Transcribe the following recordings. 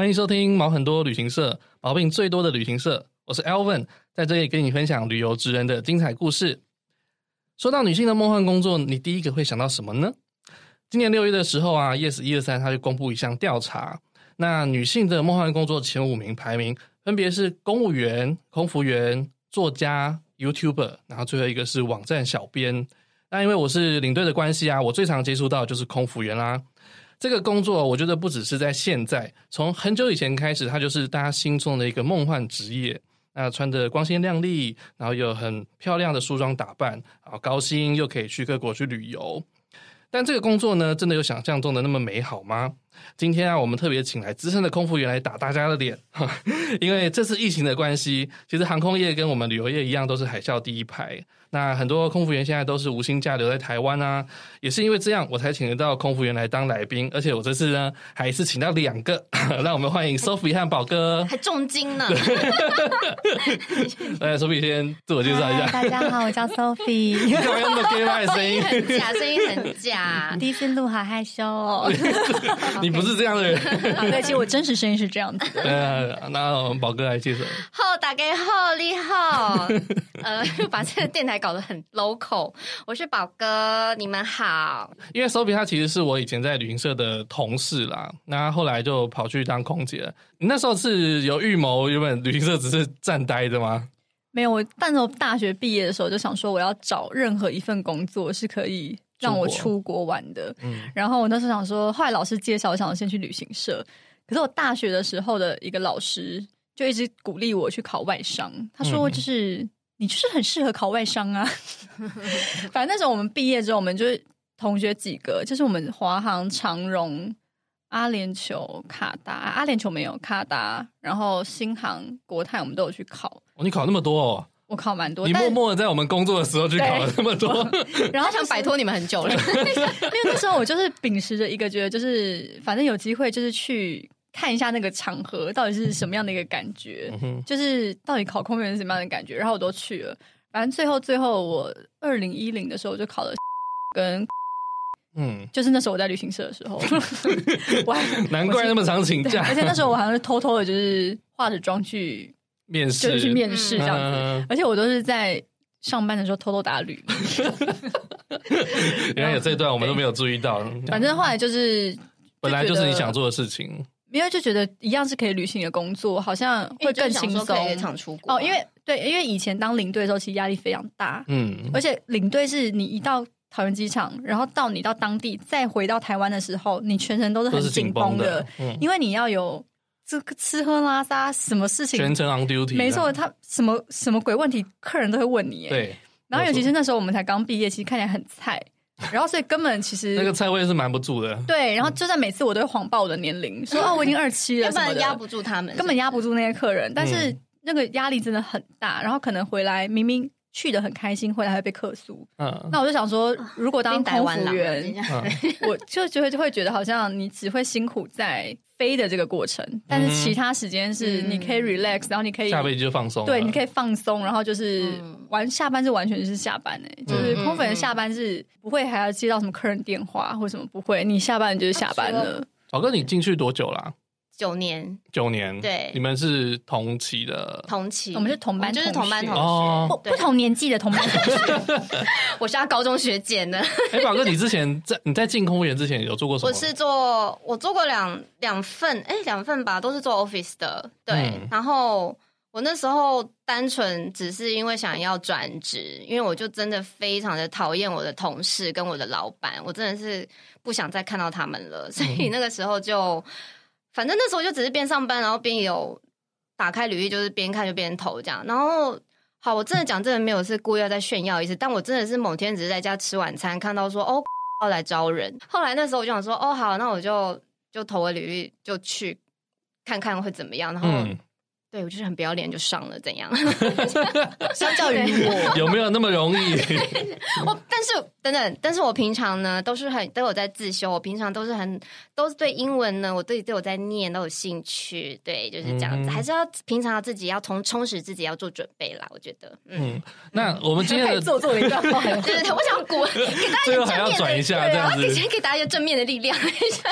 欢迎收听毛很多旅行社，毛病最多的旅行社。我是 Alvin，在这里跟你分享旅游职人的精彩故事。说到女性的梦幻工作，你第一个会想到什么呢？今年六月的时候啊，Yes 一二三，他就公布一项调查，那女性的梦幻工作前五名排名分别是公务员、空服员、作家、YouTuber，然后最后一个是网站小编。那因为我是领队的关系啊，我最常接触到的就是空服员啦。这个工作，我觉得不只是在现在，从很久以前开始，它就是大家心中的一个梦幻职业。那穿着光鲜亮丽，然后有很漂亮的梳妆打扮，然后高薪，又可以去各国去旅游。但这个工作呢，真的有想象中的那么美好吗？今天啊，我们特别请来资深的空服员来打大家的脸，因为这次疫情的关系，其实航空业跟我们旅游业一样，都是海啸第一排。那很多空服员现在都是无薪假留在台湾啊，也是因为这样，我才请得到空服员来当来宾，而且我这次呢，还是请到两个，让我们欢迎 Sophie 和宝哥，还重金呢。来，Sophie 先自我介绍一下。大家好，我叫 Sophie。你怎么用的 gay 的声音？很假，声音很假。第一次录好害羞哦。你不是这样的人。对，其实我真实声音是这样子的。呃，那我们宝哥来介绍。好，大家好，你好。呃，把这个电台。搞得很 local，我是宝哥，你们好。因为 Sophie 她其实是我以前在旅行社的同事啦，那后来就跑去当空姐了。你那时候是有预谋，原本旅行社只是站呆的吗？没有，我但是我大学毕业的时候就想说，我要找任何一份工作是可以让我出国玩的。嗯，然后我那时候想说，后来老师介绍，我想先去旅行社。可是我大学的时候的一个老师就一直鼓励我去考外商，他说就是。嗯你就是很适合考外商啊！反正那时候我们毕业之后，我们就是同学几个，就是我们华航、长荣、阿联酋、卡达、阿联酋没有卡达，然后新航、国泰，我们都有去考。哦，你考那么多哦？我考蛮多。你默默的在我们工作的时候去考了那么多，然后想摆脱你们很久了。因为那时候我就是秉持着一个觉得，就是反正有机会就是去。看一下那个场合到底是什么样的一个感觉，嗯、就是到底考公务员是什么样的感觉，然后我都去了。反正最后最后我二零一零的时候就考了 跟，嗯，就是那时候我在旅行社的时候，我还难怪那么常请假，而且那时候我好像是偷偷的，就是化着妆去面试，就是去面试这样子，嗯、而且我都是在上班的时候偷偷打履。原来有这段我们都没有注意到。反正后来就是本来就是你想做的事情。因为就觉得一样是可以旅行的工作，好像会更轻松，常出国哦。因为对，因为以前当领队的时候，其实压力非常大，嗯，而且领队是你一到桃园机场，然后到你到当地，再回到台湾的时候，你全程都是很紧绷的，嗯，因为你要有这个吃喝拉撒什么事情，全程 on duty，没错，他什么什么鬼问题，客人都会问你，对。然后尤其是那时候我们才刚毕业，其实看起来很菜。然后，所以根本其实那个菜味是瞒不住的。对，然后就算每次我都会谎报我的年龄，说哦，我已经二七了，根本压不住他们，根本压不住那些客人。但是那个压力真的很大，然后可能回来明明去的很开心，回来还会被客诉。嗯，那我就想说，如果当空服员，我就就会就会觉得好像你只会辛苦在飞的这个过程，但是其他时间是你可以 relax，然后你可以下飞机就放松，对，你可以放松，然后就是。完下班是完全是下班哎，就是空服员下班是不会还要接到什么客人电话或什么不会，你下班就是下班了。宝哥，你进去多久啦？九年，九年，对，你们是同期的，同期，我们是同班，就是同班同学，不不同年纪的同班同学。我是他高中学姐呢。哎，宝哥，你之前在你在进公务员之前有做过什么？我是做，我做过两两份，哎，两份吧，都是做 office 的，对，然后。我那时候单纯只是因为想要转职，因为我就真的非常的讨厌我的同事跟我的老板，我真的是不想再看到他们了，所以那个时候就，反正那时候就只是边上班，然后边有打开履历，就是边看就边投这样。然后，好，我真的讲真的没有是故意要再炫耀一次，但我真的是某天只是在家吃晚餐，看到说哦要来招人，后来那时候我就想说哦好，那我就就投个履历就去看看会怎么样，然后。嗯对，我就是很不要脸就上了，怎样？相较于我，有没有那么容易？我但是等等，但是我平常呢都是很都有在自修，我平常都是很都是对英文呢，我对都有在念，都有兴趣，对，就是这样子，嗯、还是要平常要自己要充充实自己，要做准备啦。我觉得，嗯，嗯那我们今天的做做一段话，对对对，我想鼓给大家最后还要转一下，这样子，给给大家一个正面的力量。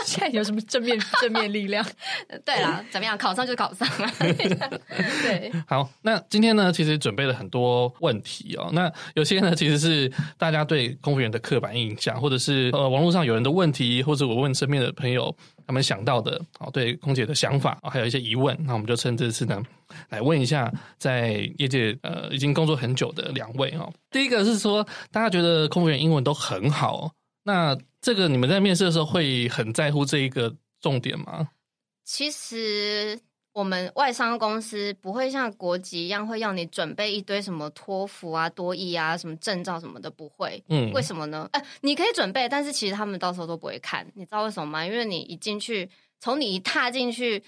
现在有什么正面正面力量？对啦，怎么样？考上就考上了。对，好，那今天呢，其实准备了很多问题哦。那有些呢，其实是大家对空服员的刻板印象，或者是呃网络上有人的问题，或者我问身边的朋友他们想到的，哦，对空姐的想法，还有一些疑问，那我们就趁这次呢来问一下，在业界呃已经工作很久的两位哦。第一个是说，大家觉得空服员英文都很好，那这个你们在面试的时候会很在乎这一个重点吗？其实。我们外商公司不会像国籍一样会要你准备一堆什么托福啊、多益啊、什么证照什么的，不会。嗯，为什么呢？哎，你可以准备，但是其实他们到时候都不会看。你知道为什么吗？因为你一进去，从你一踏进去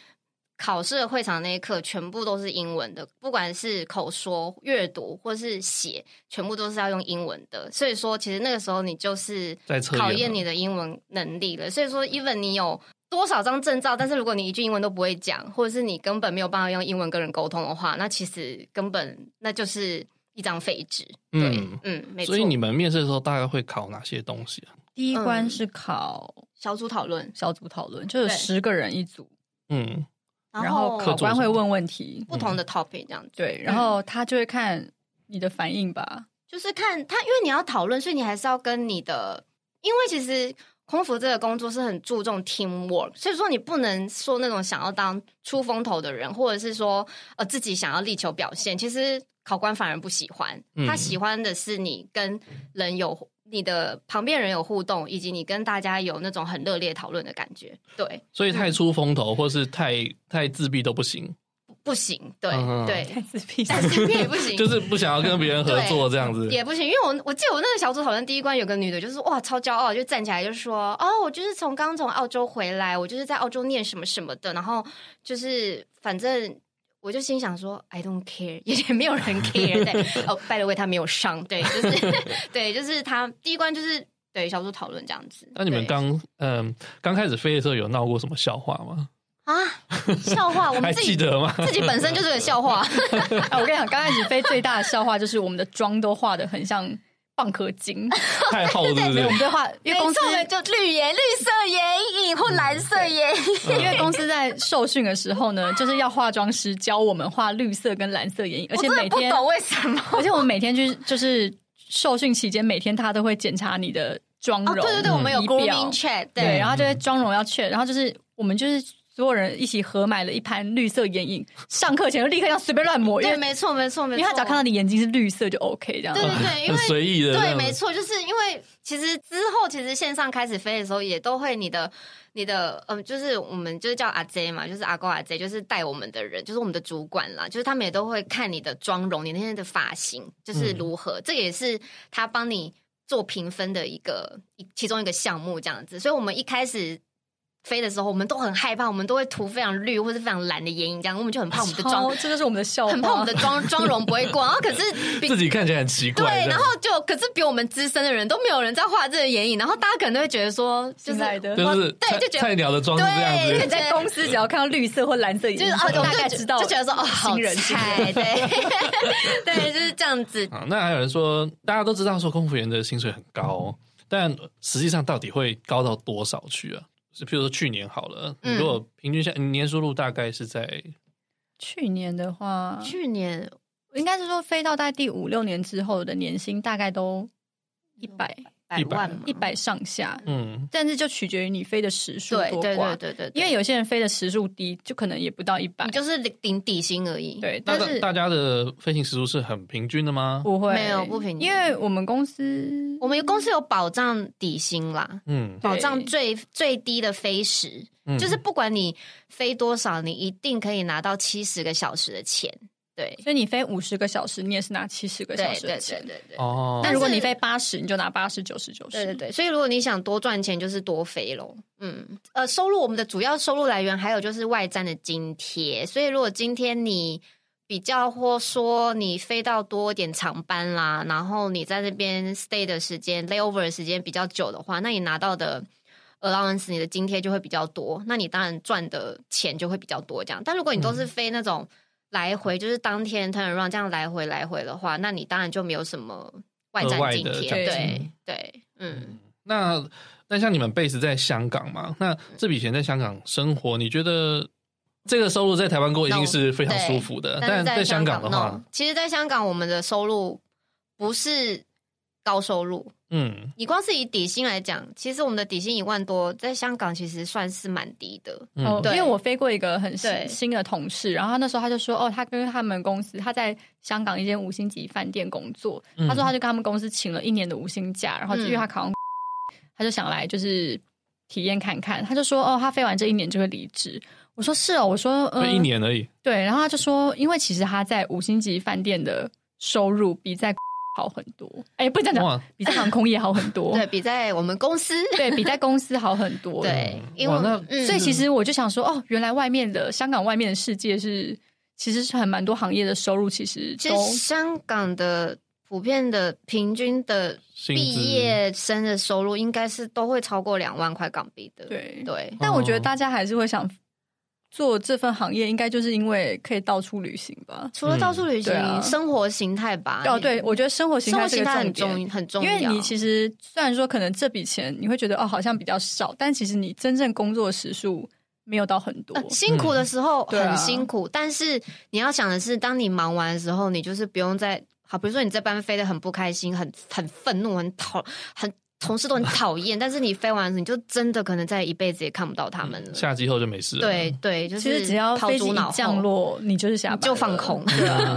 考试的会场那一刻，全部都是英文的，不管是口说、阅读或是写，全部都是要用英文的。所以说，其实那个时候你就是考验你的英文能力了。所以说，even 你有。多少张证照？但是如果你一句英文都不会讲，或者是你根本没有办法用英文跟人沟通的话，那其实根本那就是一张废纸。对，嗯，嗯，没错。所以你们面试的时候大概会考哪些东西啊？第一关是考小组讨论，小组讨论就是十个人一组，嗯，然后考官会问问题，不同的 topic 这样子。对，然后他就会看你的反应吧，就是看他，因为你要讨论，所以你还是要跟你的，因为其实。空服这个工作是很注重 teamwork，所以说你不能说那种想要当出风头的人，或者是说呃自己想要力求表现，其实考官反而不喜欢，他喜欢的是你跟人有你的旁边人有互动，以及你跟大家有那种很热烈讨论的感觉。对，所以太出风头或是太太自闭都不行。不行，对、嗯、对，太自闭，太自闭也不行，就是不想要跟别人合作这样子也不行。因为我我记得我那个小组讨论第一关有个女的，就是哇超骄傲，就站起来就说哦，我就是从刚从澳洲回来，我就是在澳洲念什么什么的，然后就是反正我就心想说 I don't care，也没有人 care。对哦，by the way，他没有上，对，就是对，就是他第一关就是对小组讨论这样子。那你们刚嗯刚开始飞的时候有闹过什么笑话吗？啊，笑话，我们自己记得吗？自己本身就是个笑话。啊，我跟你讲，刚开始飞最大的笑话就是我们的妆都画的很像蚌壳精，太厚了，对不对？我们在画，因为公司就绿眼、绿色眼影或蓝色眼影。因为公司在受训的时候呢，就是要化妆师教我们画绿色跟蓝色眼影，而且每天不懂为什么，而且我们每天就是就是受训期间，每天他都会检查你的妆容。对对对，我们有 grooming check，对，然后就会妆容要 check，然后就是我们就是。所有人一起合买了一盘绿色眼影，上课前就立刻要随便乱抹。对，没错，没错，没错。因为他只要看到你眼睛是绿色就 OK 这样。对对对，因为随意的。对，没错，就是因为其实之后其实线上开始飞的时候，也都会你的你的嗯，就是我们就是叫阿 J 嘛，就是阿公阿 J，就是带我们的人，就是我们的主管啦，就是他们也都会看你的妆容，你那天的发型就是如何，嗯、这也是他帮你做评分的一个一其中一个项目这样子。所以我们一开始。飞的时候，我们都很害怕，我们都会涂非常绿或者非常蓝的眼影，这样我们就很怕我们的妆，这就是我们的笑话，很怕我们的妆妆容不会过。然后可是自己看起来很奇怪，对，然后就可是比我们资深的人都没有人在画这个眼影，然后大家可能都会觉得说，就是就是对，就觉得菜鸟的妆是这样子。因为在公司只要看到绿色或蓝色眼影，就是大概知道，就觉得说哦，好人菜，对 对，就是这样子。那还有人说，大家都知道说空服员的薪水很高，但实际上到底会高到多少去啊？就譬如说去年好了，嗯、如果平均下年收入大概是在去年的话，去年应该是说飞到大概第五六年之后的年薪大概都一百。百万一百上下，嗯，但是就取决于你飞的时数多寡，对对对对，因为有些人飞的时数低，就可能也不到一百，就是顶底薪而已。对，但是大家的飞行时数是很平均的吗？不会，没有不平均，因为我们公司，我们公司有保障底薪啦，嗯，保障最最低的飞时，就是不管你飞多少，你一定可以拿到七十个小时的钱。对，所以你飞五十个小时，你也是拿七十个小时的钱。对对对对。哦。那如果你飞八十，你就拿八十、九十、九十。对对对。所以如果你想多赚钱，就是多飞喽。嗯。呃，收入我们的主要收入来源还有就是外站的津贴。所以如果今天你比较或说你飞到多点长班啦，然后你在那边 stay 的时间 layover 的时间比较久的话，那你拿到的 allowance 你的津贴就会比较多，那你当然赚的钱就会比较多。这样，但如果你都是飞那种来回，嗯、就是当天 turn around 这样来回来回的话，那你当然就没有什么外站津贴。对对，嗯。那那像你们 base 在香港嘛？那这笔钱在香港生活，你觉得？这个收入在台湾过已经是非常舒服的，no, 但在香港的话，no, 其实，在香港我们的收入不是高收入。嗯，你光是以底薪来讲，其实我们的底薪一万多，在香港其实算是蛮低的。哦、嗯，因为我飞过一个很新新的同事，然后他那时候他就说，哦，他跟他们公司他在香港一间五星级饭店工作，嗯、他说他就跟他们公司请了一年的五星假，然后因为他考上，嗯、他就想来就是体验看看，他就说，哦，他飞完这一年就会离职。我说是哦，我说呃，一年而已。对，然后他就说，因为其实他在五星级饭店的收入比在好很多。哎，不讲讲，比在航空业好很多。对，比在我们公司，对，比在公司好很多。对，因为那所以其实我就想说，哦，原来外面的香港外面的世界是，其实是很蛮多行业的收入，其实其实香港的普遍的平均的毕业生的收入，应该是都会超过两万块港币的。对对，但我觉得大家还是会想。做这份行业应该就是因为可以到处旅行吧？除了到处旅行，嗯啊、生活形态吧。哦，对，我觉得生活形态是很重很重要。因为你其实虽然说可能这笔钱你会觉得哦好像比较少，但其实你真正工作时数没有到很多。呃、辛苦的时候很辛苦，嗯、但是你要想的是，当你忙完的时候，你就是不用再好。比如说你这班飞得很不开心，很很愤怒，很讨很。同事都很讨厌，但是你飞完，你就真的可能在一辈子也看不到他们了。下机后就没事了。对对，就是其实只要飞机降落，你就是下班就放空。对啊，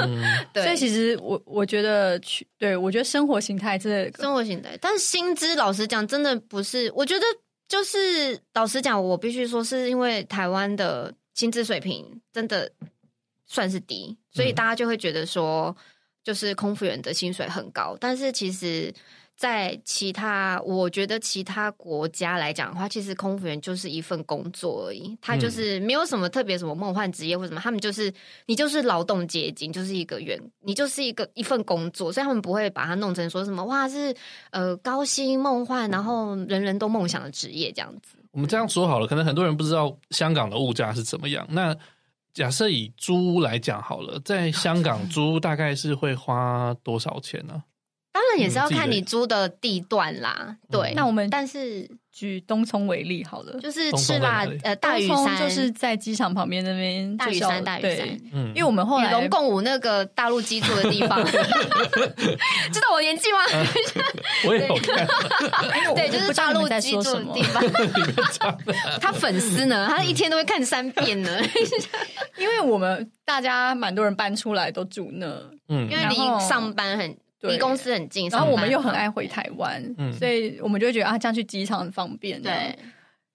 对。所以其实我我觉得去，对我觉得生活形态这个生活形态，但是薪资老实讲，真的不是。我觉得就是老实讲，我必须说是因为台湾的薪资水平真的算是低，所以大家就会觉得说，就是空服员的薪水很高，但是其实。在其他，我觉得其他国家来讲的话，其实空服员就是一份工作而已，他就是没有什么特别什么梦幻职业或什么，他们就是你就是劳动阶级，就是一个员，你就是一个一份工作，所以他们不会把它弄成说什么哇是呃高薪梦幻，然后人人都梦想的职业这样子。我们这样说好了，可能很多人不知道香港的物价是怎么样。那假设以租屋来讲好了，在香港租大概是会花多少钱呢？当然也是要看你租的地段啦，嗯、对。那我们但是举东涌为例好了，就是赤辣呃大屿山，就是在机场旁边那边。大屿山，大屿山，嗯，因为我们后来与龙共舞那个大陆机住的地方，知道我年纪吗？呃、我也有看，对，就是大陆机住的地方。他粉丝呢，他一天都会看三遍呢，因为我们大家蛮多人搬出来都住那，嗯，因为离上班很。离公司很近，然后我们又很爱回台湾，嗯、所以我们就会觉得啊，这样去机场很方便。对，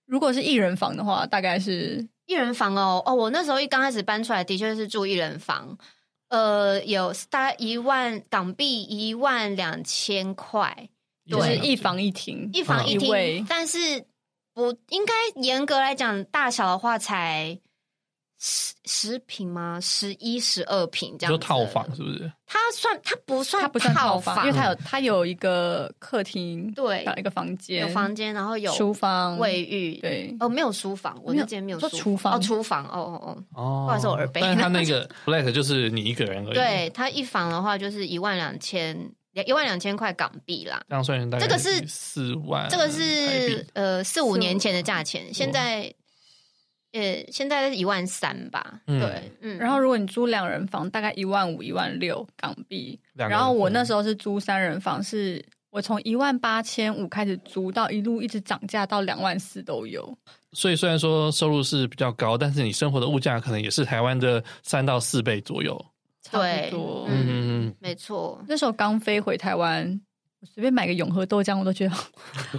如果是一人房的话，大概是一人房哦哦，我那时候一刚开始搬出来，的确是住一人房，呃，有大概一万港币，一万两千块，就是一房一厅，一房一厅，但是不应该严格来讲，大小的话才。十十平吗？十一、十二平这样子。就套房是不是？它算它不算它不算套房，因为它有它有一个客厅，对，一个房间，有房间，然后有书房、卫浴，对。哦，没有书房，我那间没有书房。哦，厨房，哦哦哦。哦，不好意思，我耳背。但是它那个 flat 就是你一个人而已。对，它一房的话就是一万两千，一万两千块港币啦。这样算大概这个是四万，这个是呃四五年前的价钱，现在。呃，现在是一万三吧，嗯、对，嗯。然后如果你租两人房，大概一万五、一万六港币。然后我那时候是租三人房，是我从一万八千五开始租到一路一直涨价到两万四都有。所以虽然说收入是比较高，但是你生活的物价可能也是台湾的三到四倍左右，差不多。嗯，嗯没错。那时候刚飞回台湾。我随便买个永和豆浆，我都觉得，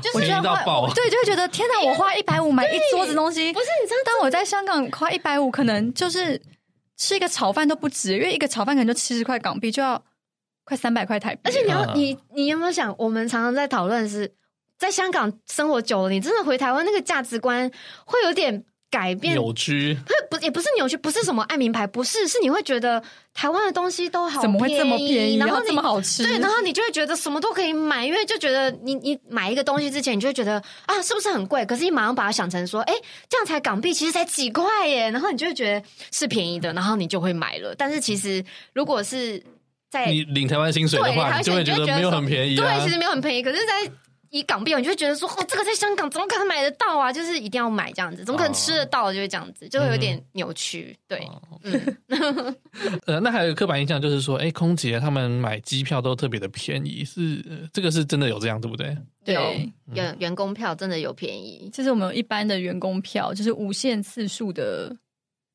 就是觉得花，对，就会觉得天哪！我花一百五买一桌子东西，不是你知道？当我在香港花一百五，可能就是吃一个炒饭都不止，因为一个炒饭可能就七十块港币，就要快三百块台币。而且你要，你你有没有想？我们常常在讨论是在香港生活久了，你真的回台湾那个价值观会有点改变扭曲，不不也不是扭曲，不是什么爱名牌，不是，是你会觉得台湾的东西都好，怎么会这么便宜，然后这么好吃？对，然后你就会觉得什么都可以买，因为就觉得你你买一个东西之前，你就会觉得啊，是不是很贵？可是你马上把它想成说，哎，这样才港币，其实才几块耶，然后你就会觉得是便宜的，然后你就会买了。但是其实如果是在你领台湾薪水的话，你就会觉得没有很便宜啊，对，其实没有很便宜，可是，在以港币，你就会觉得说，哦，这个在香港怎么可能买得到啊？就是一定要买这样子，怎么可能吃得到？就会这样子，就会有点扭曲。嗯、对，嗯，呃，那还有一个刻板印象就是说，哎、欸，空姐他们买机票都特别的便宜，是这个是真的有这样对不对？对，员员工票真的有便宜。就是我们有一般的员工票，就是无限次数的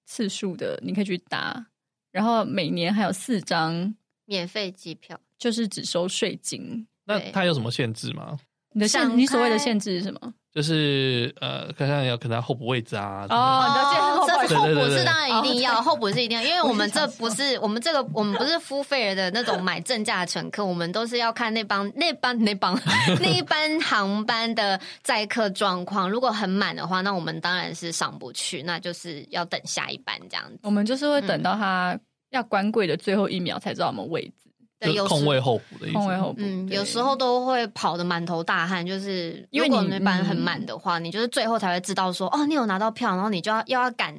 次数的，你可以去搭，然后每年还有四张免费机票，就是只收税金。那它有什么限制吗？你的限，你所谓的限制是什么？就是呃，看看要可能候补位置啊。哦，这是候补是当然一定要，候补是一定要，因为我们这不是我们这个我们不是付费的那种买正价乘客，我们都是要看那帮那帮那帮 那一班航班的载客状况。如果很满的话，那我们当然是上不去，那就是要等下一班这样子。我们就是会等到他要关柜的最后一秒才知道我们位置。有空位候补的意思，空位候补。嗯，有时候都会跑的满头大汗，就是因为你那班很满的话，你就是最后才会知道说，哦，你有拿到票，然后你就要又要赶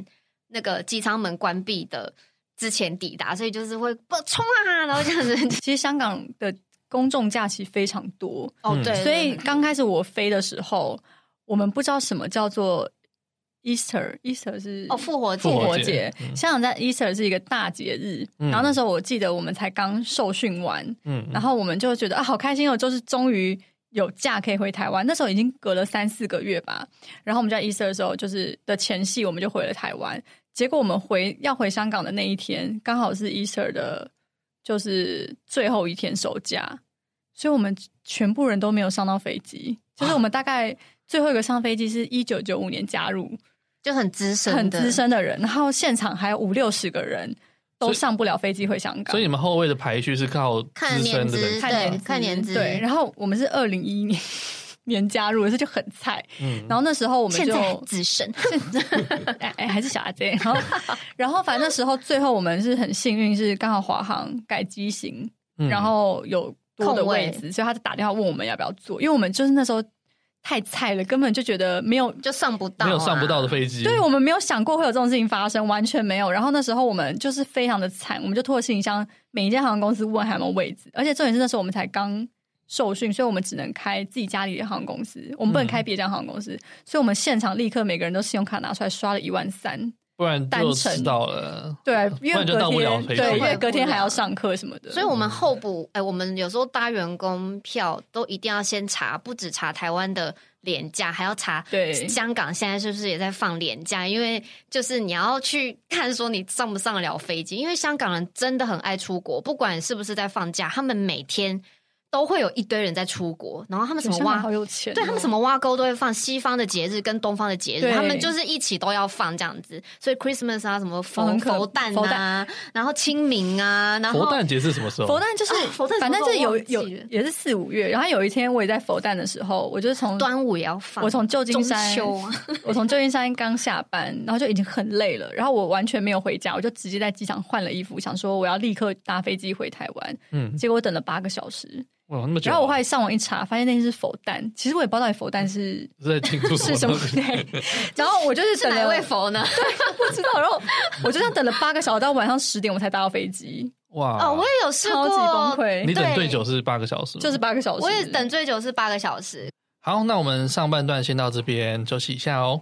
那个机舱门关闭的之前抵达，所以就是会不冲啊，然后这样子。其实香港的公众假期非常多哦，对，所以刚开始我飞的时候，我们不知道什么叫做。Easter，Easter 是哦，复活节，复活节。香港在 Easter 是一个大节日，嗯、然后那时候我记得我们才刚受训完，嗯，然后我们就觉得啊，好开心哦，就是终于有假可以回台湾。那时候已经隔了三四个月吧，然后我们在 Easter 的时候，就是的前夕，我们就回了台湾。结果我们回要回香港的那一天，刚好是 Easter 的，就是最后一天收假，所以我们全部人都没有上到飞机。就是我们大概最后一个上飞机是一九九五年加入。就很资深、很资深的人，然后现场还有五六十个人都上不了飞机回香港。所以你们后位的排序是靠看年资，看年资，看年资。对，然后我们是二零一一年年加入，所以就很菜。嗯，然后那时候我们就资深，哎哎，还是小阿姐。然后，然后反正那时候最后我们是很幸运，是刚好华航改机型，然后有多的位置，所以他就打电话问我们要不要坐，因为我们就是那时候。太菜了，根本就觉得没有就上不到，没有上不到的飞机。对，我们没有想过会有这种事情发生，完全没有。然后那时候我们就是非常的惨，我们就拖着行李箱，每一间航空公司问还有没有位置。而且重点是那时候我们才刚受训，所以我们只能开自己家里的航空公司，我们不能开别家航空公司。嗯、所以我们现场立刻每个人都信用卡拿出来刷了一万三。不然就迟到了，对，因为隔天对，因为隔天还要上课什么的，所以我们候补，哎、欸，我们有时候搭员工票都一定要先查，不止查台湾的廉价，还要查对。香港现在是不是也在放廉价，因为就是你要去看说你上不上得了飞机，因为香港人真的很爱出国，不管是不是在放假，他们每天。都会有一堆人在出国，然后他们什么挖，好有钱哦，对他们什么挖沟都会放西方的节日跟东方的节日，他们就是一起都要放这样子。所以 Christmas 啊，什么佛佛诞啊，然后清明啊，然后佛诞节是什么时候？佛诞就是佛诞，反正就是有有也是四五月。然后有一天我也在佛诞的时候，我就从端午也要放，我从旧金山，我从旧金山刚下班，然后就已经很累了，然后我完全没有回家，我就直接在机场换了衣服，想说我要立刻搭飞机回台湾。嗯，结果我等了八个小时。哇，那么久！然后我后来上网一查，发现那天是佛诞。其实我也不知道到底佛诞是是在庆祝 什么。然后我就是等了哪位佛呢？对，不知道。然后我就这样等了八个小时，到晚上十点我才搭到飞机。哇！哦，我也有试过，超级崩溃。你等最久是八个小时，就是八个小时。我也等最久是八个小时。好，那我们上半段先到这边休息一下哦。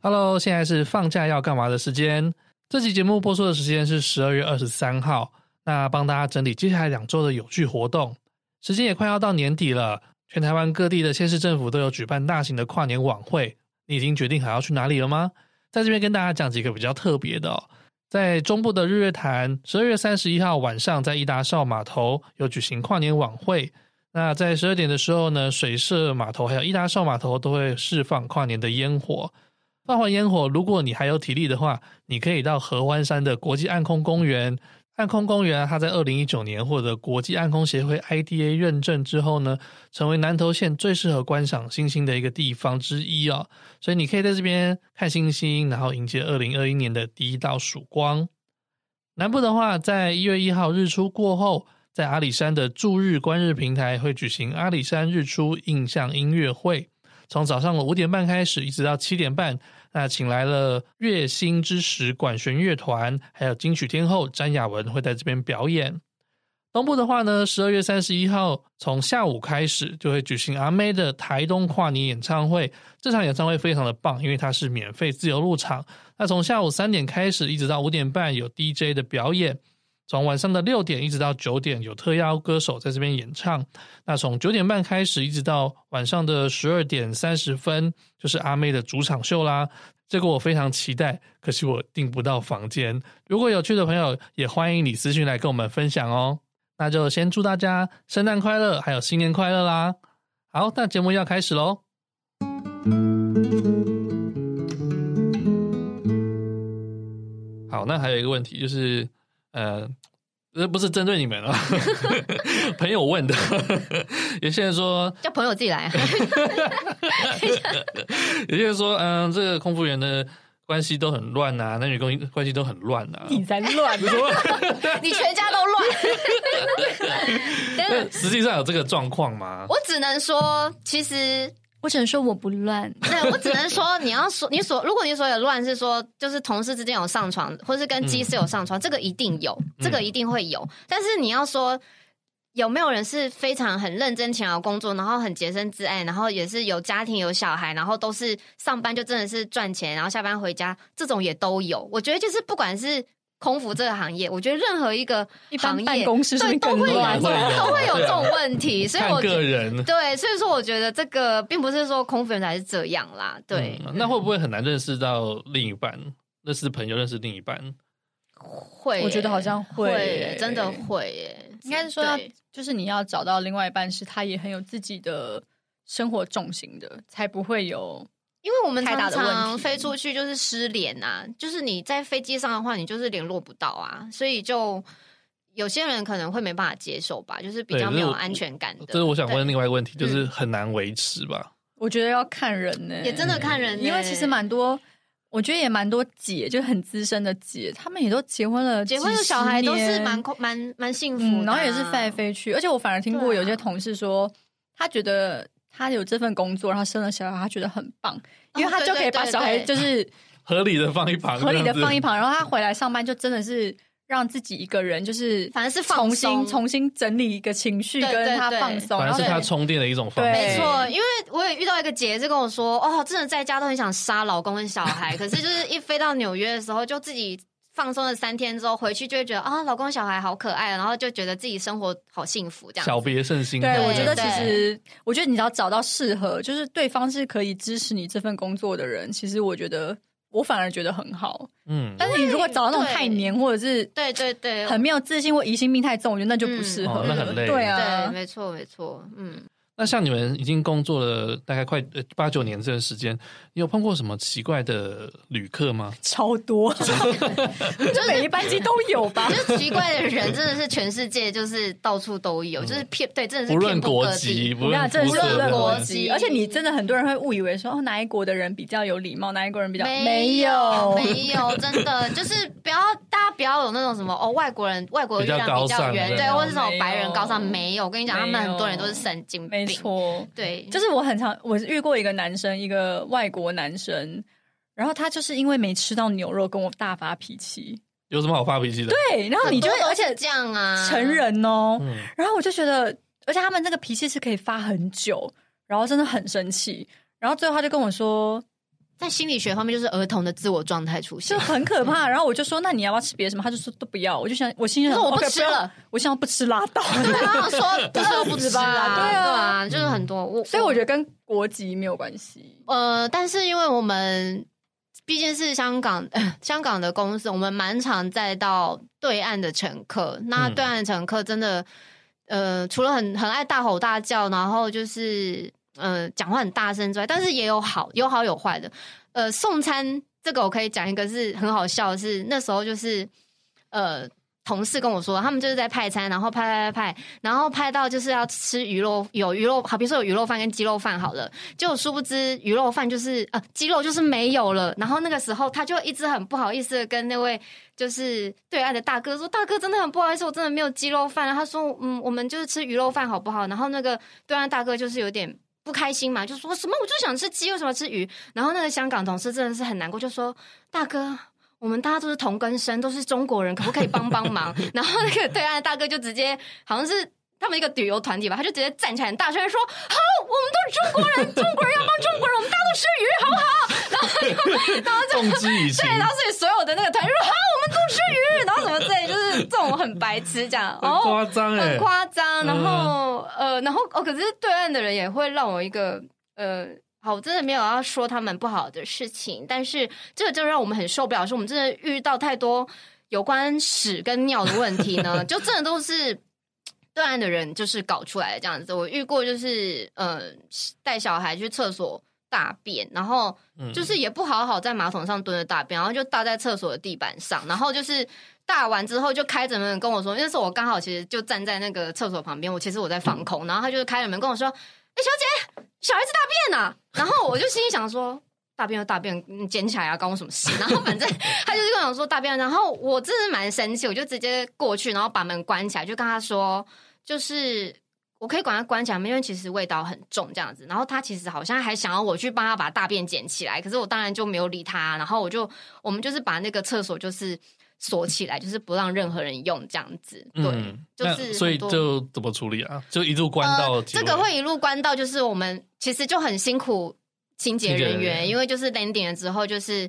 Hello，现在是放假要干嘛的时间？这期节目播出的时间是十二月二十三号。那帮大家整理接下来两周的有趣活动。时间也快要到年底了，全台湾各地的县市政府都有举办大型的跨年晚会。你已经决定好要去哪里了吗？在这边跟大家讲几个比较特别的哦。在中部的日月潭，十二月三十一号晚上，在伊达少码头有举行跨年晚会。那在十二点的时候呢，水社码头还有伊达少码头都会释放跨年的烟火。放完烟火，如果你还有体力的话，你可以到合欢山的国际暗空公园。暗空公园它在二零一九年获得国际暗空协会 IDA 认证之后呢，成为南投县最适合观赏星星的一个地方之一哦。所以你可以在这边看星星，然后迎接二零二一年的第一道曙光。南部的话，在一月一号日出过后，在阿里山的驻日观日平台会举行阿里山日出印象音乐会，从早上的五点半开始，一直到七点半。那请来了月星之石管弦乐团，还有金曲天后詹雅雯会在这边表演。东部的话呢，十二月三十一号从下午开始就会举行阿妹的台东跨年演唱会。这场演唱会非常的棒，因为它是免费自由入场。那从下午三点开始，一直到五点半有 DJ 的表演。从晚上的六点一直到九点，有特邀歌手在这边演唱。那从九点半开始，一直到晚上的十二点三十分，就是阿妹的主场秀啦。这个我非常期待，可惜我订不到房间。如果有趣的朋友，也欢迎你私讯来跟我们分享哦。那就先祝大家圣诞快乐，还有新年快乐啦！好，那节目要开始喽。好，那还有一个问题就是。呃，这不是针对你们啊，朋友问的。有些人说叫朋友自己来。有些人说，嗯、呃，这个空服员的关系都很乱呐、啊，男女关系关系都很乱呐、啊。你才乱，你全家都乱。那实际上有这个状况吗？我只能说，其实。我只能说我不乱，对，我只能说你要说你所，如果你所有乱是说就是同事之间有上床，或是跟机师有上床，嗯、这个一定有，这个一定会有。嗯、但是你要说有没有人是非常很认真勤劳工作，然后很洁身自爱，然后也是有家庭有小孩，然后都是上班就真的是赚钱，然后下班回家，这种也都有。我觉得就是不管是。空服这个行业，我觉得任何一个行业，办公室对都会有都会有这种问题，所以我个人对，所以说我觉得这个并不是说空服员才是这样啦，对。那会不会很难认识到另一半？认识朋友，认识另一半？会，我觉得好像会，真的会耶。应该是说，就是你要找到另外一半，是他也很有自己的生活重心的，才不会有。因为我们常常飞出去就是失联啊，就是你在飞机上的话，你就是联络不到啊，所以就有些人可能会没办法接受吧，就是比较没有安全感的。这是我想问另外一个问题，就是很难维持吧？我觉得要看人呢，也真的看人，因为其实蛮多，我觉得也蛮多姐，就很资深的姐，他们也都结婚了，结婚有小孩都是蛮蛮蛮幸福，然后也是飞来飞去，而且我反而听过有些同事说，他觉得。他有这份工作，然后生了小孩，他觉得很棒，因为他就可以把小孩就是合理的放一旁，合理的放一旁，然后他回来上班就真的是让自己一个人，就是反正是重新重新整理一个情绪，跟他放松，反正是他充电的一种方式。没错，因为我也遇到一个姐姐跟我说，哦，真的在家都很想杀老公跟小孩，可是就是一飞到纽约的时候，就自己。放松了三天之后回去就会觉得啊，老公小孩好可爱，然后就觉得自己生活好幸福，这样小别胜新婚。对，我觉得其实，我觉得你只要找到适合，就是对方是可以支持你这份工作的人，其实我觉得我反而觉得很好。嗯，但是你如果找到那种太黏，或者是对对对，很没有自信或疑心病太重，我觉得那就不适合，那很累。对啊，对，没错没错，嗯。那像你们已经工作了大概快呃八九年这个时间，你有碰过什么奇怪的旅客吗？超多，就每一班机都有吧。就奇怪的人真的是全世界，就是到处都有，就是骗对，真的是不论国籍，不论真的是不论国籍，而且你真的很多人会误以为说哦哪一国的人比较有礼貌，哪一国人比较没有没有，真的就是不要大家不要有那种什么哦外国人外国月亮比较圆，对，或者是那种白人高尚，没有。我跟你讲，他们很多人都是神经病。错，对，就是我很常，我遇过一个男生，一个外国男生，然后他就是因为没吃到牛肉，跟我大发脾气。有什么好发脾气的？对，然后你就会，而且这样啊，成人哦，嗯、然后我就觉得，而且他们那个脾气是可以发很久，然后真的很生气，然后最后他就跟我说。在心理学方面，就是儿童的自我状态出现，就很可怕。然后我就说：“那你要不要吃别的什么？”他就说：“都不要。”我就想，我心想说：“我不吃了。”我想要不吃拉倒。对啊说：“ 不吃不吃吧。”对啊，就是很多。我所以我觉得跟国籍没有关系。呃，但是因为我们毕竟是香港，香港的公司，我们蛮常载到对岸的乘客。那对岸的乘客真的，呃，除了很很爱大吼大叫，然后就是。呃，讲话很大声之外，但是也有好有好有坏的。呃，送餐这个我可以讲一个是很好笑的是，那时候就是呃。同事跟我说，他们就是在派餐，然后派派派派，然后派到就是要吃鱼肉，有鱼肉，好，比说有鱼肉饭跟鸡肉饭好了，就殊不知鱼肉饭就是呃鸡肉就是没有了。然后那个时候他就一直很不好意思的跟那位就是对岸的大哥说：“大哥真的很不好意思，我真的没有鸡肉饭。”他说：“嗯，我们就是吃鱼肉饭好不好？”然后那个对岸大哥就是有点不开心嘛，就说什么我就想吃鸡，为什么吃鱼？然后那个香港同事真的是很难过，就说：“大哥。”我们大家都是同根生，都是中国人，可不可以帮帮忙？然后那个对岸的大哥就直接好像是他们一个旅游团体吧，他就直接站起来，很大声说：“好，我们都是中国人，中国人要帮中国人，我们大家都吃鱼，好不好？”然后，然后就对，然后所以所有的那个团就说：“好，我们都吃鱼。”然后什么之类，就是这种很白痴这样，很夸张哎，很夸张。然后呃，然后哦，可是对岸的人也会让我一个呃。好，我真的没有要说他们不好的事情，但是这个就让我们很受不了，是我们真的遇到太多有关屎跟尿的问题呢，就真的都是对岸的人就是搞出来的这样子。我遇过就是呃带小孩去厕所大便，然后就是也不好好在马桶上蹲着大便，然后就大在厕所的地板上，然后就是大完之后就开着门跟我说，那时候我刚好其实就站在那个厕所旁边，我其实我在防空，然后他就开着门跟我说。哎、欸，小姐，小孩子大便呐！然后我就心里想说，大便就大便，你捡起来啊，关我什么事？然后反正 他就是跟我说大便，然后我真的蛮生气，我就直接过去，然后把门关起来，就跟他说，就是我可以管他关起来，因为其实味道很重这样子。然后他其实好像还想要我去帮他把大便捡起来，可是我当然就没有理他。然后我就我们就是把那个厕所就是。锁起来，就是不让任何人用这样子，对，嗯、就是所以就怎么处理啊？就一路关到、呃、这个会一路关到，就是我们其实就很辛苦清洁人员，因为就是 landing 了之后就是。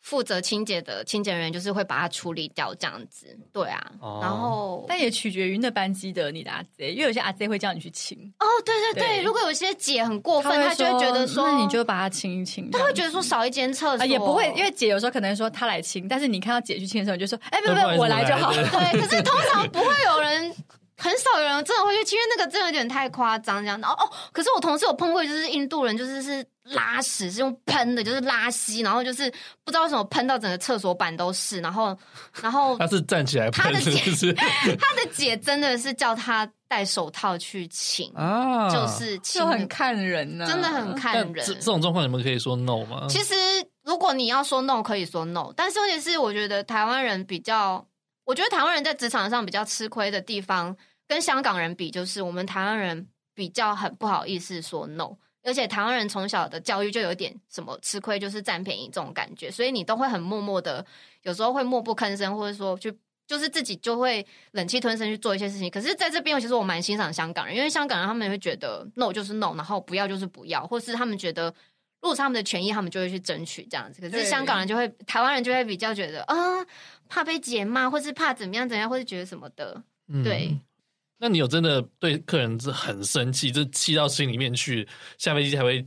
负责清洁的清洁人员就是会把它处理掉，这样子，对啊。哦、然后，但也取决于那班机的你的阿 Z，因为有些阿 Z 会叫你去清。哦，对对对，对如果有些姐很过分，她，就会觉得说，那你就把它清一清。她会觉得说少一间厕所、啊，也不会，因为姐有时候可能说她来清，但是你看到姐去清的时候，你就说，哎，不不不，我来就好。对，可是通常不会有人。很少有人真的会去，因为那个真的有点太夸张这样。哦哦，可是我同事有碰过，就是印度人，就是是拉屎是用喷的，就是拉稀，然后就是不知道为什么喷到整个厕所板都是，然后然后 他是站起来喷，他的姐 他的姐真的是叫他戴手套去请啊，就是清就很看人呢、啊，真的很看人。这这种状况你们可以说 no 吗？其实如果你要说 no，可以说 no，但是问题是我觉得台湾人比较。我觉得台湾人在职场上比较吃亏的地方，跟香港人比，就是我们台湾人比较很不好意思说 no，而且台湾人从小的教育就有点什么吃亏就是占便宜这种感觉，所以你都会很默默的，有时候会默不吭声，或者说去就是自己就会忍气吞声去做一些事情。可是在这边，其实我蛮欣赏香港人，因为香港人他们会觉得 no 就是 no，然后不要就是不要，或是他们觉得。如果是他们的权益，他们就会去争取这样子。可是香港人就会，台湾人就会比较觉得啊，怕被姐骂，或是怕怎么样怎么样，或是觉得什么的。嗯、对。那你有真的对客人是很生气，就气到心里面去，下飞机才会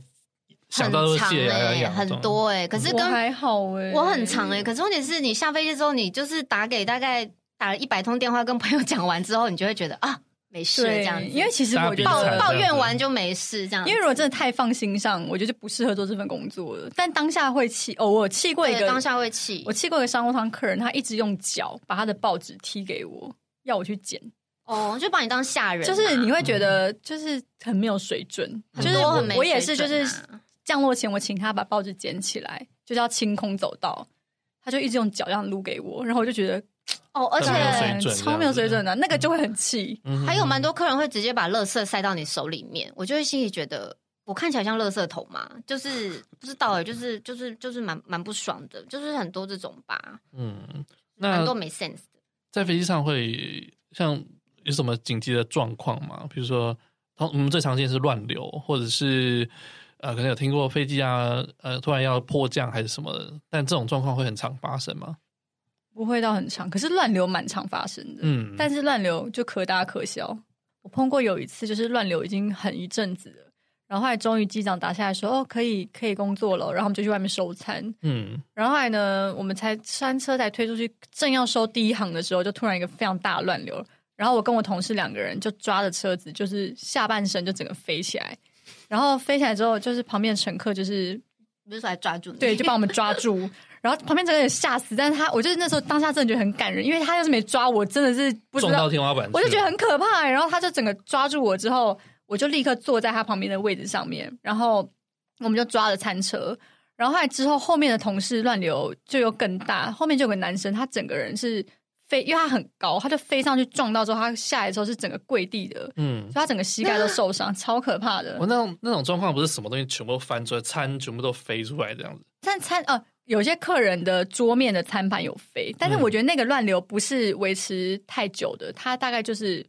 想到谢哎、欸，很多哎、欸。可是跟还好哎、欸，我很长哎、欸。可是问题是你下飞机之后，你就是打给大概打了一百通电话，跟朋友讲完之后，你就会觉得啊。没事，这样子，因为其实我觉得抱抱怨完就没事，这样。因为如果真的太放心上，我觉得就不适合做这份工作了。但当下会气，哦，我气过一个，当下会气。我气过一个商务舱客人，他一直用脚把他的报纸踢给我，要我去捡。哦，就把你当下人，就是你会觉得就是很没有水准。嗯、就是我我也是，就是降落前我请他把报纸捡起来，就是要清空走道，他就一直用脚这样撸给我，然后我就觉得。哦，而且超没有水准的，那个就会很气。嗯、还有蛮多客人会直接把垃圾塞到你手里面，我就会心里觉得，我看起来像垃圾桶嘛，就是不知道哎，就是就是就是蛮蛮不爽的，就是很多这种吧。嗯，那蛮多没 sense 的。在飞机上会像有什么紧急的状况吗？比如说，我们最常见是乱流，或者是呃，可能有听过飞机啊，呃，突然要迫降还是什么的，但这种状况会很常发生吗？不会到很长，可是乱流蛮常发生的。嗯，但是乱流就可大可小。我碰过有一次，就是乱流已经很一阵子了，然后后来终于机长打下来说：“哦，可以可以工作了。”然后我们就去外面收餐。嗯，然后后来呢，我们才山车才推出去，正要收第一行的时候，就突然一个非常大的乱流。然后我跟我同事两个人就抓着车子，就是下半身就整个飞起来。然后飞起来之后，就是旁边乘客就是不是说来抓住你，对，就把我们抓住。然后旁边整个人吓死，但是他，我就是那时候当下真的觉得很感人，因为他要是没抓我，真的是不知道撞到天花板，我就觉得很可怕。然后他就整个抓住我之后，我就立刻坐在他旁边的位置上面，然后我们就抓了餐车。然后后来之后，后面的同事乱流就有更大，后面就有个男生，他整个人是飞，因为他很高，他就飞上去撞到之后，他下来的时候是整个跪地的，嗯，所以他整个膝盖都受伤，超可怕的。我那种那种状况不是什么东西全部都翻出来，餐全部都飞出来这样子，但餐呃。有些客人的桌面的餐盘有飞，但是我觉得那个乱流不是维持太久的，它大概就是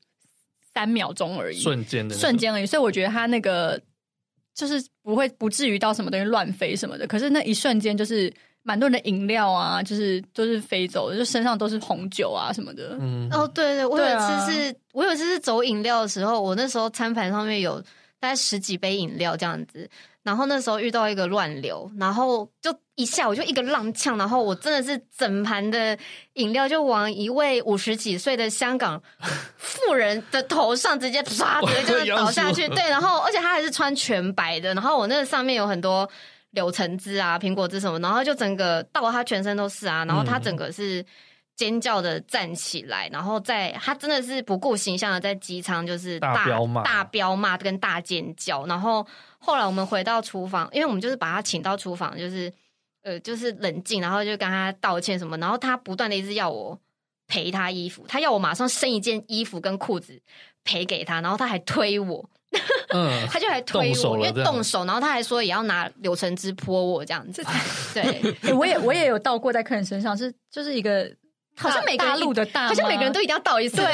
三秒钟而已，瞬间的瞬间而已。所以我觉得他那个就是不会不至于到什么东西乱飞什么的。可是那一瞬间就是蛮多人的饮料啊，就是都是飞走的，就身上都是红酒啊什么的。嗯，哦，对对，我有一次是，啊、我有一次是走饮料的时候，我那时候餐盘上面有大概十几杯饮料这样子。然后那时候遇到一个乱流，然后就一下我就一个踉跄，然后我真的是整盘的饮料就往一位五十几岁的香港富人的头上直接唰直接就倒下去。对，然后而且他还是穿全白的，然后我那个上面有很多柳橙汁啊、苹果汁什么，然后就整个到他全身都是啊，然后他整个是尖叫的站起来，然后在他真的是不顾形象的在机舱就是大大彪骂、大彪骂跟大尖叫，然后。后来我们回到厨房，因为我们就是把他请到厨房，就是呃，就是冷静，然后就跟他道歉什么，然后他不断的一直要我赔他衣服，他要我马上生一件衣服跟裤子赔给他，然后他还推我，嗯，他就还推我，因为动手，然后他还说也要拿柳橙汁泼我这样子，对，欸、我也我也有倒过在客人身上，是就是一个。好像每个大陆的大，好像每个人都一定要倒一次。对，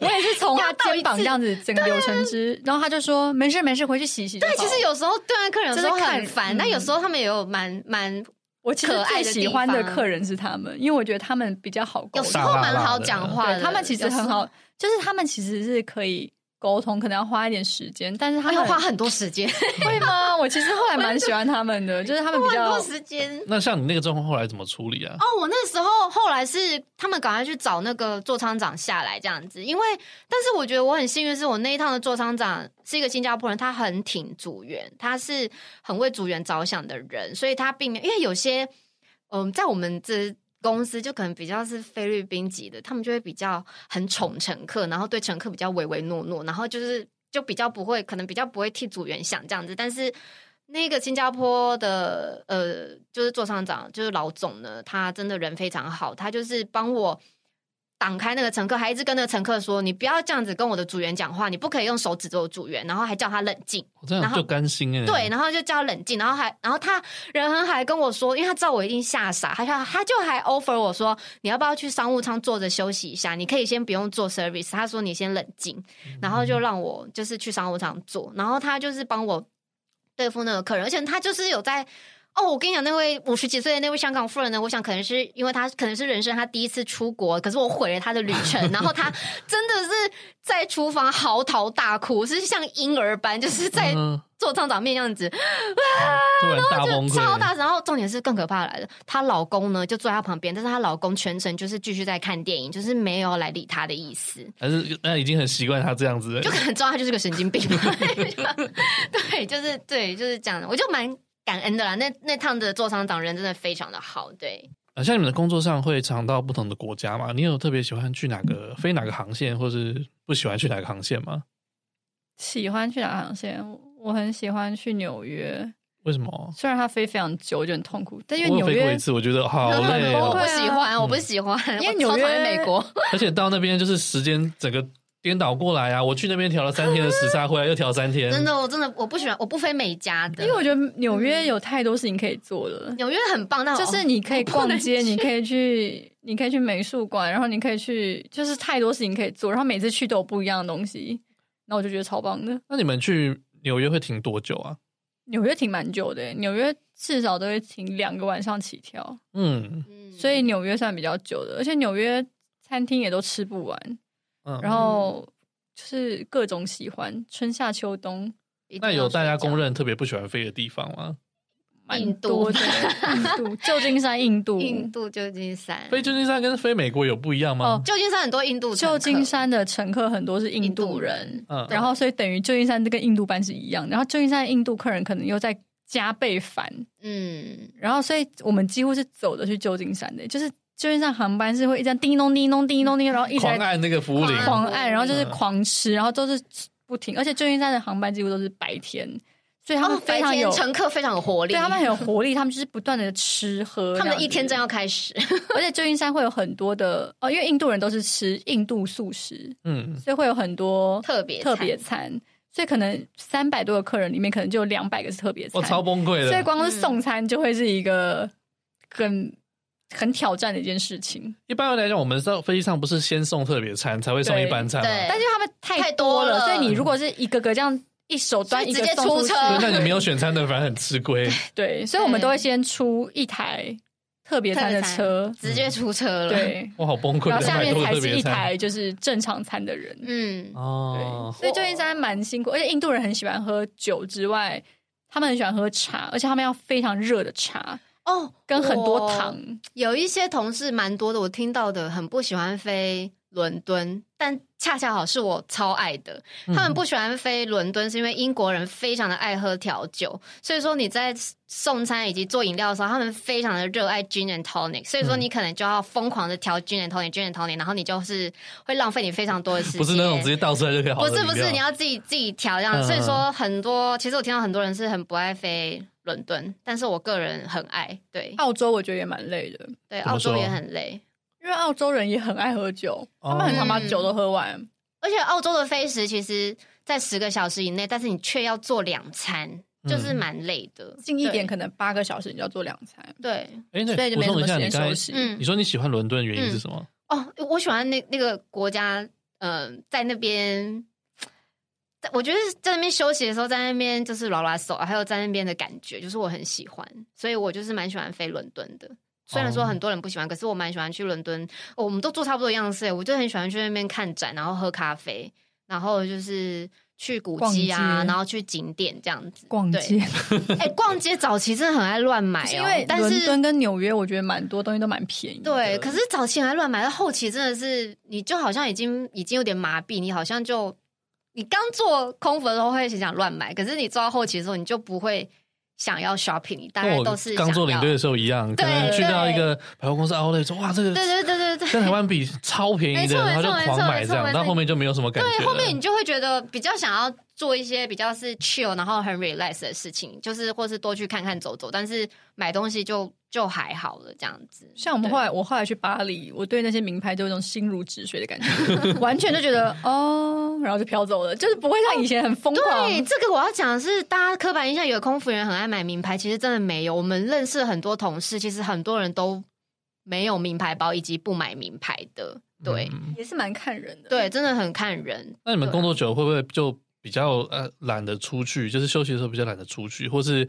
我也是从他肩膀这样子整个柳橙汁，然后他就说没事没事，回去洗洗。对，其实有时候对面客人有时候很烦，但有时候他们也有蛮蛮我其实最喜欢的客人是他们，因为我觉得他们比较好沟通，有时候蛮好讲话的。他们其实很好，就是他们其实是可以。沟通可能要花一点时间，但是他们要花很多时间，会吗？我其实后来蛮喜欢他们的，就是他们比较多时间。那像你那个状况后来怎么处理啊？哦，我那时候后来是他们赶快去找那个座舱长下来这样子，因为但是我觉得我很幸运，是我那一趟的座舱长是一个新加坡人，他很挺组员，他是很为组员着想的人，所以他并没有因为有些嗯、呃，在我们这。公司就可能比较是菲律宾籍的，他们就会比较很宠乘客，然后对乘客比较唯唯诺诺，然后就是就比较不会，可能比较不会替组员想这样子。但是那个新加坡的呃，就是座上长，就是老总呢，他真的人非常好，他就是帮我。挡开那个乘客，还一直跟那个乘客说：“你不要这样子跟我的组员讲话，你不可以用手指着我组员。”然后还叫他冷静。我这样就甘心哎。对，然后就叫他冷静，然后还，然后他人很还跟我说，因为他知道我一定吓傻，他他他就还 offer 我说：“你要不要去商务舱坐着休息一下？你可以先不用做 service。”他说：“你先冷静。”然后就让我就是去商务舱坐，然后他就是帮我对付那个客人，而且他就是有在。哦，我跟你讲，那位五十几岁的那位香港夫人呢，我想可能是因为她可能是人生她第一次出国，可是我毁了她的旅程，然后她 真的是在厨房嚎啕大哭，是像婴儿般，就是在座舱长面这样子，哇，然后就超大，然后重点是更可怕的来了，她老公呢就坐在她旁边，但是她老公全程就是继续在看电影，就是没有来理她的意思，但是那已经很习惯她这样子，就可能知道她就是个神经病，对，就是对，就是这样的，我就蛮。感恩的啦，那那趟的座舱长人真的非常的好，对。啊，像你们的工作上会常到不同的国家嘛？你有特别喜欢去哪个飞哪个航线，或是不喜欢去哪个航线吗？喜欢去哪个航线？我很喜欢去纽约。为什么？虽然它飞非常久，就很痛苦，但因为纽约我飞过一次，我觉得好 累哦。我不喜欢，我不喜欢，嗯、因为纽约美国，而且到那边就是时间整个。颠倒过来啊！我去那边调了三天的时差，回来又调三天。真的，我真的我不喜欢，我不飞美加的，因为我觉得纽约有太多事情可以做了。纽约很棒，那就是你可以逛街，你可以去，你可以去美术馆，然后你可以去，就是太多事情可以做。然后每次去都有不一样的东西，那我就觉得超棒的。那你们去纽约会停多久啊？纽约停蛮久的，纽约至少都会停两个晚上起跳。嗯，所以纽约算比较久的，而且纽约餐厅也都吃不完。嗯，然后就是各种喜欢，春夏秋冬。那有大家公认特别不喜欢飞的地方吗？蛮多的，印度、旧金山、印度、印度、旧金山。飞旧金山跟飞美国有不一样吗？哦，旧金山很多印度，旧金山的乘客很多是印度人，嗯，然后所以等于旧金山跟印度班是一样，然后旧金山印度客人可能又在加倍烦。嗯，然后所以我们几乎是走的去旧金山的，就是旧金山航班是会一直叮咚叮咚叮咚叮，然后一直狂按那个服务铃，狂按，然后就是狂吃，然后都是不停，而且旧金山的航班几乎都是白天。所以他们非常有、哦、乘客，非常有活力。对，他们很有活力，他们就是不断的吃喝。他们的一天正要开始，而且旧金山会有很多的哦，因为印度人都是吃印度素食，嗯，所以会有很多特别特别餐。所以可能三百多个客人里面，可能就有两百个是特别餐。我超崩溃的。所以光是送餐就会是一个很很挑战的一件事情。一般来讲，我们在飞机上不是先送特别餐，才会送一般餐吗？对。但是他们太多了，所以你如果是一个个这样。一手端一个 送出车，那你没有选餐的，反而很吃亏。对，所以我们都会先出一台特别餐的车，直接出车了。对，我好崩溃。然后下面才是一台就是正常餐的人。嗯，哦，所以旧金山蛮辛苦，而且印度人很喜欢喝酒之外，他们很喜欢喝茶，而且他们要非常热的茶哦，跟很多糖。有一些同事蛮多的，我听到的很不喜欢飞伦敦，但恰恰好是我超爱的。他们不喜欢飞伦敦，是因为英国人非常的爱喝调酒，所以说你在送餐以及做饮料的时候，他们非常的热爱 gin and tonic，所以说你可能就要疯狂的调 gin and tonic，gin and tonic，然后你就是会浪费你非常多的时间。不是那种直接倒出来就可以好。不是不是，你要自己自己调这样。所以说很多，其实我听到很多人是很不爱飞伦敦，但是我个人很爱。对，澳洲我觉得也蛮累的。对，澳洲也很累。因为澳洲人也很爱喝酒，他们很常把酒都喝完。嗯，而且澳洲的飞时其实，在十个小时以内，但是你却要做两餐，就是蛮累的。近一点可能八个小时你就要做两餐。对，哎，所以就没什么时间休息。嗯，你说你喜欢伦敦的原因是什么？哦，我喜欢那那个国家，嗯、呃，在那边，我觉得在那边休息的时候，在那边就是拉拉手，还有在那边的感觉，就是我很喜欢，所以我就是蛮喜欢飞伦敦的。虽然说很多人不喜欢，oh. 可是我蛮喜欢去伦敦。哦，我们都做差不多的样式，我就很喜欢去那边看展，然后喝咖啡，然后就是去古迹啊，然后去景点这样子逛街。哎、欸，逛街早期真的很爱乱买哦，因为但是伦敦跟纽约我觉得蛮多东西都蛮便宜。对，可是早期还乱买，到后期真的是你就好像已经已经有点麻痹，你好像就你刚做空服的时候会想乱买，可是你做到后期的时候你就不会。想要 shopping，大概都是刚做领队的时候一样，可能去到一个百货公司 outlet 说哇，这个对对对对对，跟台湾比超便宜的，然后就狂买这样，到后面就没有什么感觉。对，后面你就会觉得比较想要做一些比较是 chill，然后很 relax 的事情，就是或是多去看看走走，但是买东西就。就还好了，这样子。像我们后来，我后来去巴黎，我对那些名牌都有一种心如止水的感觉，完全就觉得哦，然后就飘走了，就是不会像以前很疯狂。对，这个我要讲的是，大家刻板印象，有空服员很爱买名牌，其实真的没有。我们认识很多同事，其实很多人都没有名牌包，以及不买名牌的。对，嗯、也是蛮看人的。对，真的很看人。那你们工作久会不会就比较呃懒得出去？就是休息的时候比较懒得出去，或是？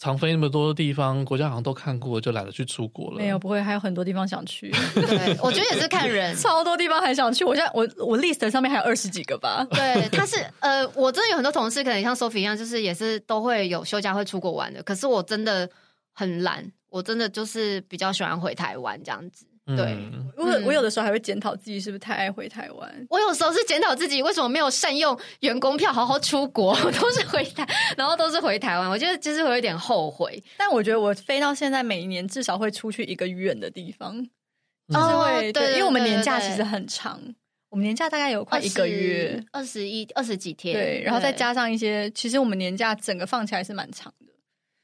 常飞那么多地方，国家好像都看过，就懒得去出国了。没有，不会，还有很多地方想去。对，我觉得也是看人，超多地方还想去。我现在我我 list 上面还有二十几个吧。对，他是呃，我真的有很多同事，可能像 Sophie 一样，就是也是都会有休假会出国玩的。可是我真的很懒，我真的就是比较喜欢回台湾这样子。对，嗯、我我有的时候还会检讨自己是不是太爱回台湾。我有时候是检讨自己为什么没有善用员工票好好出国，都是回台，然后都是回台湾。我觉得其实会有点后悔。但我觉得我飞到现在，每一年至少会出去一个远的地方，就是会、哦、对，对，对，因为我们年假其实很长，我们年假大概有快一个月，二十一二十几天。对，然后再加上一些，其实我们年假整个放起来是蛮长的。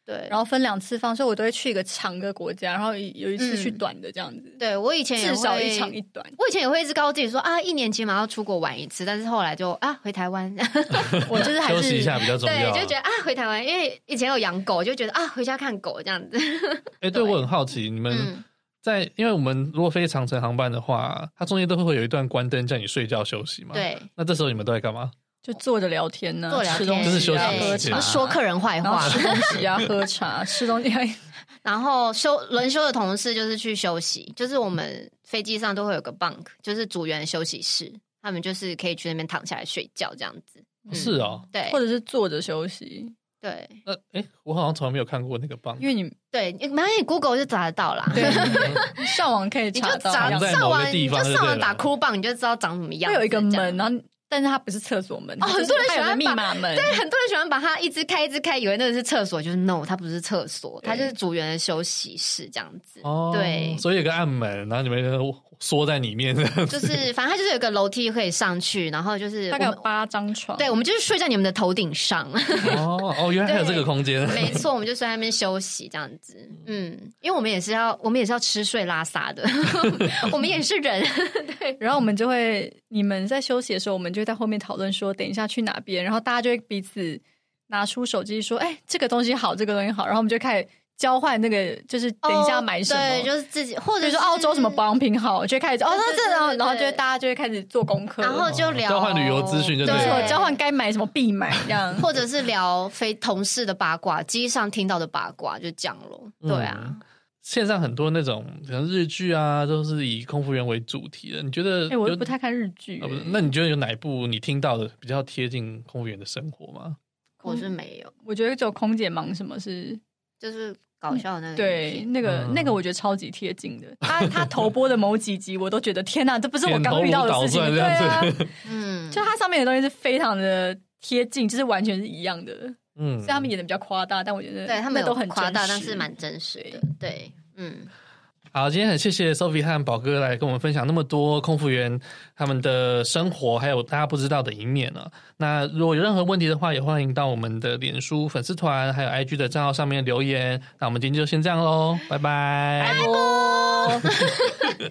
对，然后分两次放，所以我都会去一个长的国家，然后有一次去短的这样子。嗯、对我以前也会至少一长一短，我以前也会一直告诉自己说啊，一年起码要出国玩一次，但是后来就啊回台湾，我就是还是休息一下比较重要。对，就觉得啊回台湾，因为以前有养狗，就觉得啊回家看狗这样子。哎，对，我很好奇，你们在、嗯、因为我们如果飞长城航班的话，它中间都会会有一段关灯叫你睡觉休息嘛？对，那这时候你们都在干嘛？就坐着聊天呢、啊，坐聊天，就是休息喝茶，说客人坏话，吃东西啊，喝茶，吃东西。然后休轮休的同事就是去休息，就是我们飞机上都会有个 bunk，就是组员休息室，他们就是可以去那边躺下来睡觉这样子。嗯、是哦，对，或者是坐着休息。对，呃哎，我好像从来没有看过那个 bunk，因为你对，反正你 Google 就找得到啦。对，上网可以查到，你就找上网，你就上网打酷棒，你就知道长什么样。会有一个门，然后。但是它不是厕所门，哦，很多人喜欢密码门，对，很多人喜欢把它一直开一直开，以为那个是厕所，就是 no，它不是厕所，它就是组员的休息室这样子。哦，对，所以有个暗门，然后你们缩在里面的，就是反正它就是有个楼梯可以上去，然后就是大概有八张床，对，我们就是睡在你们的头顶上。哦哦，原来还有这个空间，没错，我们就睡在那边休息这样子。嗯，因为我们也是要，我们也是要吃睡拉撒的，我们也是人。对，然后我们就会，你们在休息的时候，我们就。在后面讨论说，等一下去哪边，然后大家就会彼此拿出手机说：“哎，这个东西好，这个东西好。”然后我们就开始交换那个，就是等一下买什么，对，就是自己，或者说澳洲什么保养品好，就开始哦，那这然后然后就大家就会开始做功课，然后就聊交换旅游资讯，就对，交换该买什么必买这样，或者是聊非同事的八卦，机上听到的八卦就讲了，对啊。线上很多那种可能日剧啊，都是以空服员为主题的。你觉得？哎、欸，我不太看日剧、那你觉得有哪一部你听到的比较贴近空服员的生活吗？我是没有。我觉得只有空姐忙什么是，就是搞笑的那个。对，那个、嗯、那个我觉得超级贴近的。他他头播的某几集，我都觉得天哪，这不是我刚遇到的事情。对啊，嗯，就他上面的东西是非常的贴近，就是完全是一样的。嗯，虽然他们演的比较夸大，但我觉得对他们都很夸大，但是蛮真实的。对，嗯，好，今天很谢谢 Sophie 和宝哥来跟我们分享那么多空服员他们的生活，还有大家不知道的一面呢。那如果有任何问题的话，也欢迎到我们的脸书粉丝团还有 IG 的账号上面留言。那我们今天就先这样喽，拜拜。